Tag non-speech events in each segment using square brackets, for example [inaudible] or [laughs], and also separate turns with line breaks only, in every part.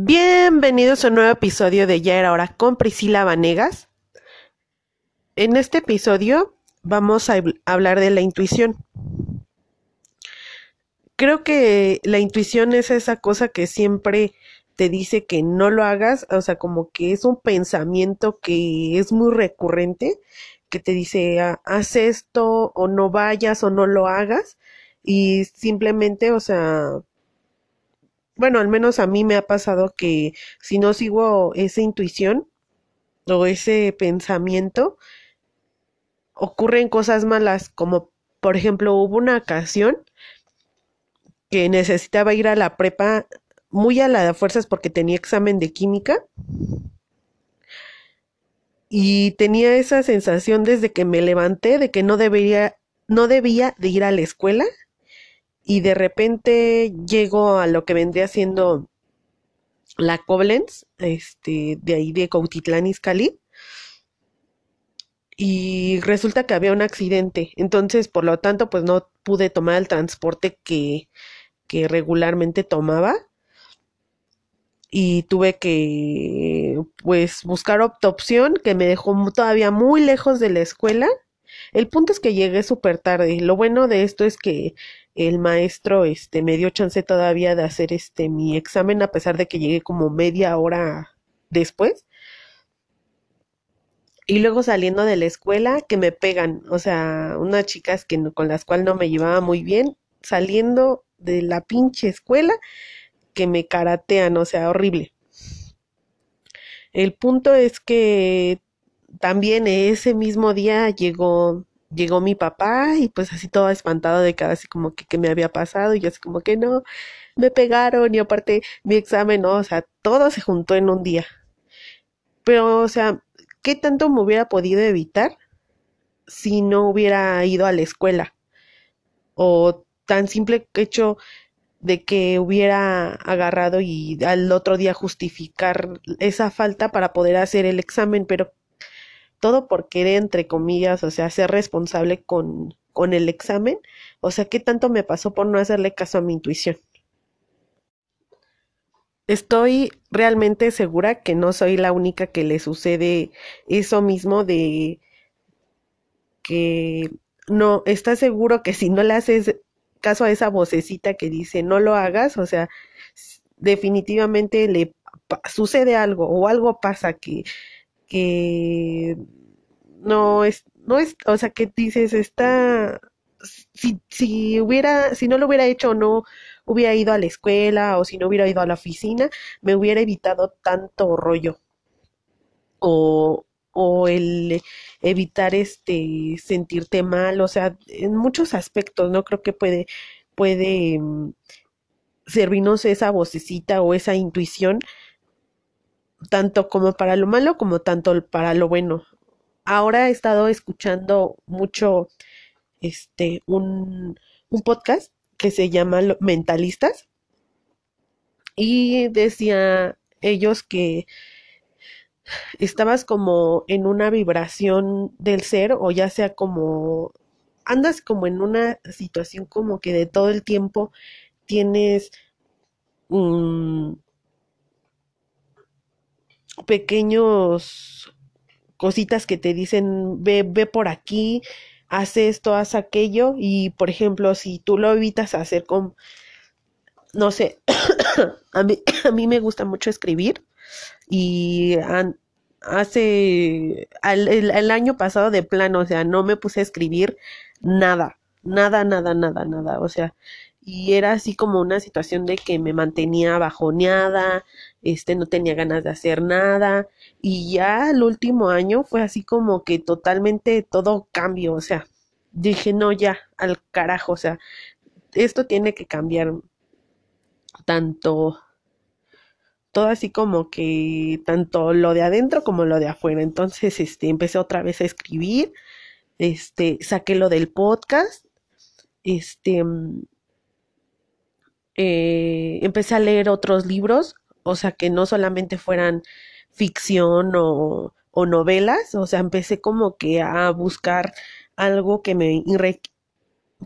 Bienvenidos a un nuevo episodio de Ya era hora con Priscila Vanegas. En este episodio vamos a hablar de la intuición. Creo que la intuición es esa cosa que siempre te dice que no lo hagas, o sea, como que es un pensamiento que es muy recurrente, que te dice, haz esto o no vayas o no lo hagas, y simplemente, o sea, bueno, al menos a mí me ha pasado que si no sigo esa intuición o ese pensamiento, ocurren cosas malas, como por ejemplo hubo una ocasión que necesitaba ir a la prepa muy a la de fuerzas porque tenía examen de química. Y tenía esa sensación desde que me levanté de que no debería no debía de ir a la escuela y de repente llego a lo que vendría siendo la Koblenz, este, de ahí de Cautitlán Izcalli, y resulta que había un accidente, entonces por lo tanto pues no pude tomar el transporte que, que regularmente tomaba y tuve que pues buscar otra opción que me dejó todavía muy lejos de la escuela. El punto es que llegué súper tarde. Lo bueno de esto es que el maestro este me dio chance todavía de hacer este mi examen a pesar de que llegué como media hora después. Y luego saliendo de la escuela que me pegan, o sea, unas chicas que con las cuales no me llevaba muy bien, saliendo de la pinche escuela que me karatean, o sea, horrible. El punto es que también ese mismo día llegó llegó mi papá y pues así todo espantado de cada así como que, que me había pasado y yo así como que no, me pegaron y aparte mi examen, no, o sea, todo se juntó en un día. Pero, o sea, ¿qué tanto me hubiera podido evitar si no hubiera ido a la escuela? O tan simple hecho de que hubiera agarrado y al otro día justificar esa falta para poder hacer el examen, pero todo por querer, entre comillas, o sea, ser responsable con, con el examen. O sea, ¿qué tanto me pasó por no hacerle caso a mi intuición? Estoy realmente segura que no soy la única que le sucede eso mismo de que no, estás seguro que si no le haces caso a esa vocecita que dice no lo hagas, o sea, definitivamente le sucede algo o algo pasa que que no es, no es, o sea, que dices, está, si, si hubiera, si no lo hubiera hecho o no hubiera ido a la escuela o si no hubiera ido a la oficina, me hubiera evitado tanto rollo. O, o el evitar este sentirte mal, o sea, en muchos aspectos, ¿no? Creo que puede, puede mm, servirnos esa vocecita o esa intuición tanto como para lo malo como tanto para lo bueno. Ahora he estado escuchando mucho este un, un podcast que se llama Mentalistas y decía ellos que estabas como en una vibración del ser o ya sea como andas como en una situación como que de todo el tiempo tienes pequeños cositas que te dicen, ve, ve por aquí, haz esto, haz aquello, y por ejemplo, si tú lo evitas hacer con, no sé, [coughs] a, mí, [coughs] a mí me gusta mucho escribir, y hace, el, año pasado de plano, o sea, no me puse a escribir nada, nada, nada, nada, nada, o sea, y era así como una situación de que me mantenía bajoneada, este, no tenía ganas de hacer nada, y ya el último año fue así como que totalmente todo cambio, o sea, dije, no, ya, al carajo, o sea, esto tiene que cambiar tanto, todo así como que, tanto lo de adentro como lo de afuera, entonces, este, empecé otra vez a escribir, este, saqué lo del podcast, este, eh, empecé a leer otros libros, o sea, que no solamente fueran ficción o, novelas, o sea, empecé como que a buscar algo que me,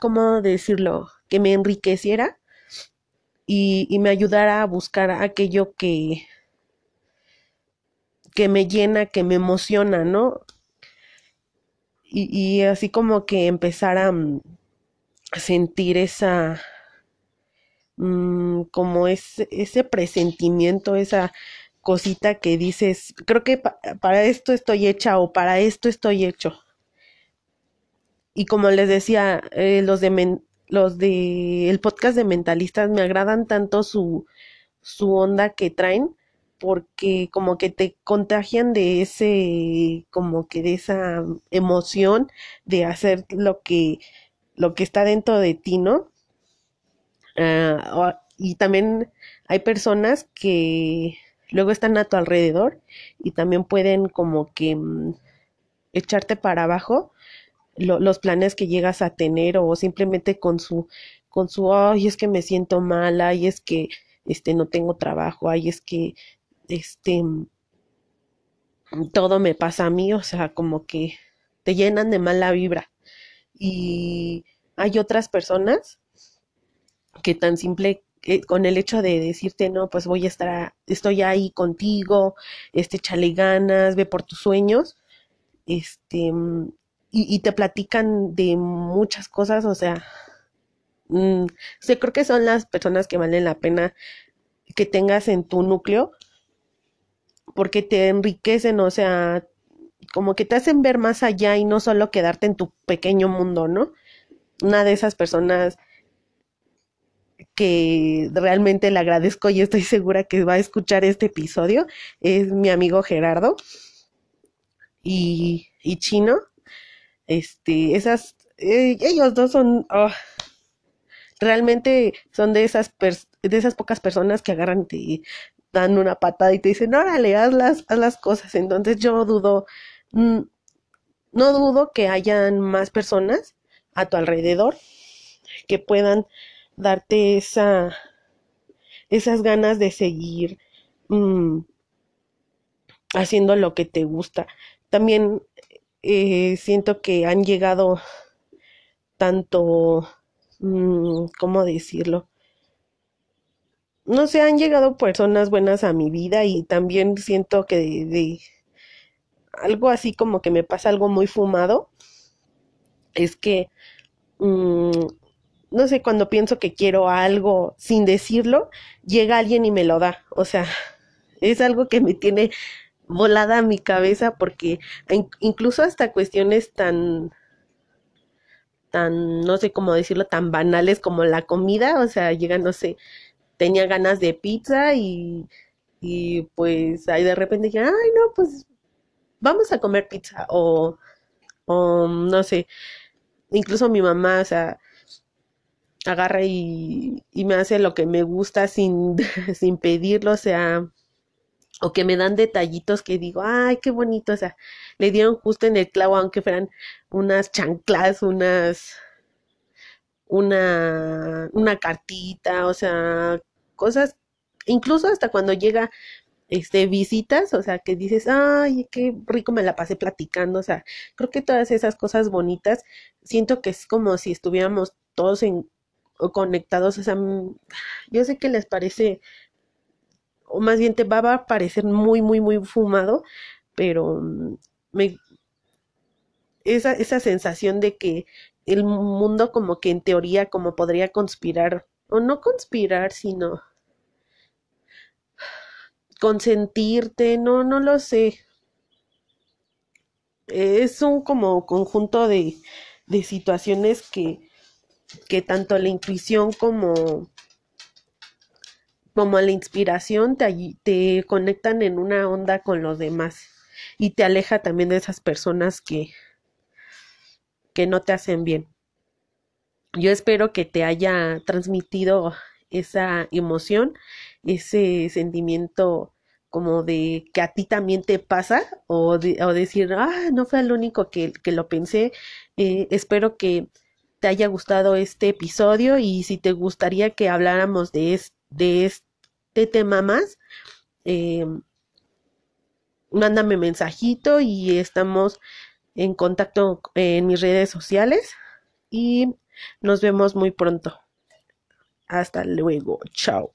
¿cómo decirlo? Que me enriqueciera y, me ayudara a buscar aquello que, que me llena, que me emociona, ¿no? Y, y así como que empezar a, mm, sentir esa, mm, como ese, ese presentimiento, esa cosita que dices, creo que pa- para esto estoy hecha o para esto estoy hecho. Y como les decía, eh, los de los de el podcast de mentalistas me agradan tanto su, su onda que traen, porque como que te contagian de ese, como que de esa emoción de hacer lo que, lo que está dentro de ti, ¿no? Ah, y también hay personas que luego están a tu alrededor y también pueden como que mm, echarte para abajo lo- los planes que llegas a tener o simplemente con su, con su, ay, es que me siento mal, ay, es que este no tengo trabajo, ay, es que este todo me pasa a mí, o sea, como que te llenan de mala vibra. Y hay otras personas que tan simple eh, con el hecho de decirte, no, pues voy a estar, estoy ahí contigo, este, échale ganas, ve por tus sueños, este, mm, y, te platican de muchas cosas, o sea, mm, sí, creo que son las personas que valen la pena que tengas en tu núcleo, porque te enriquecen, o sea, como que te hacen ver más allá y no solo quedarte en tu pequeño mundo, ¿no? Una de esas personas que realmente le agradezco y estoy segura que va a escuchar este episodio es mi amigo Gerardo y, y Chino. Este, esas, eh, ellos dos son, oh, realmente son de esas, de esas pocas personas que agarran y te dan una patada y te dicen, órale, haz las, haz las cosas. Entonces yo dudo, mm, no dudo que hayan más personas a tu alrededor que puedan darte esa, esas ganas de seguir mm, haciendo lo que te gusta. También eh, siento que han llegado tanto, mm, ¿cómo decirlo? No sé, han llegado personas buenas a mi vida y también siento que de, algo así como que me pasa algo muy fumado, es que, mm, no sé, cuando pienso que quiero algo sin decirlo, llega alguien y me lo da. O sea, es algo que me tiene volada a mi cabeza porque in- incluso hasta cuestiones tan, tan, no sé cómo decirlo, tan banales como la comida, o sea, llega, no sé, tenía ganas de pizza y, y pues ahí de repente dije, ay, no, pues vamos a comer pizza o, o no sé, incluso mi mamá, o sea, agarra y, me hace lo que me gusta sin, [laughs] sin pedirlo, o sea, o que me dan detallitos que digo, ay, qué bonito, o sea, le dieron justo en el clavo, aunque fueran unas chanclas, unas, una, una cartita, o sea, cosas, incluso hasta cuando llega, este, visitas, o sea, que dices, ay, qué rico me la pasé platicando, o sea, creo que todas esas cosas bonitas, siento que es como si estuviéramos todos en, o conectados, o sea, mm, yo sé que les parece o más bien te va a parecer muy, muy, muy fumado, pero mm, me, esa, esa sensación de que el mundo como que en teoría como podría conspirar, o no conspirar, sino consentirte, no, no lo sé. Es un como conjunto de, de situaciones que, que tanto la intuición como, como la inspiración te, te conectan en una onda con los demás y te aleja también de esas personas que, que no te hacen bien. Yo espero que te haya transmitido esa emoción, ese sentimiento como de que a ti también te pasa o, o decir, ah, no fue el único que, que lo pensé. Eh, espero que te haya gustado este episodio y si te gustaría que habláramos de, es- de este tema más, eh, mándame mensajito y estamos en contacto en mis redes sociales y nos vemos muy pronto. Hasta luego. Chao.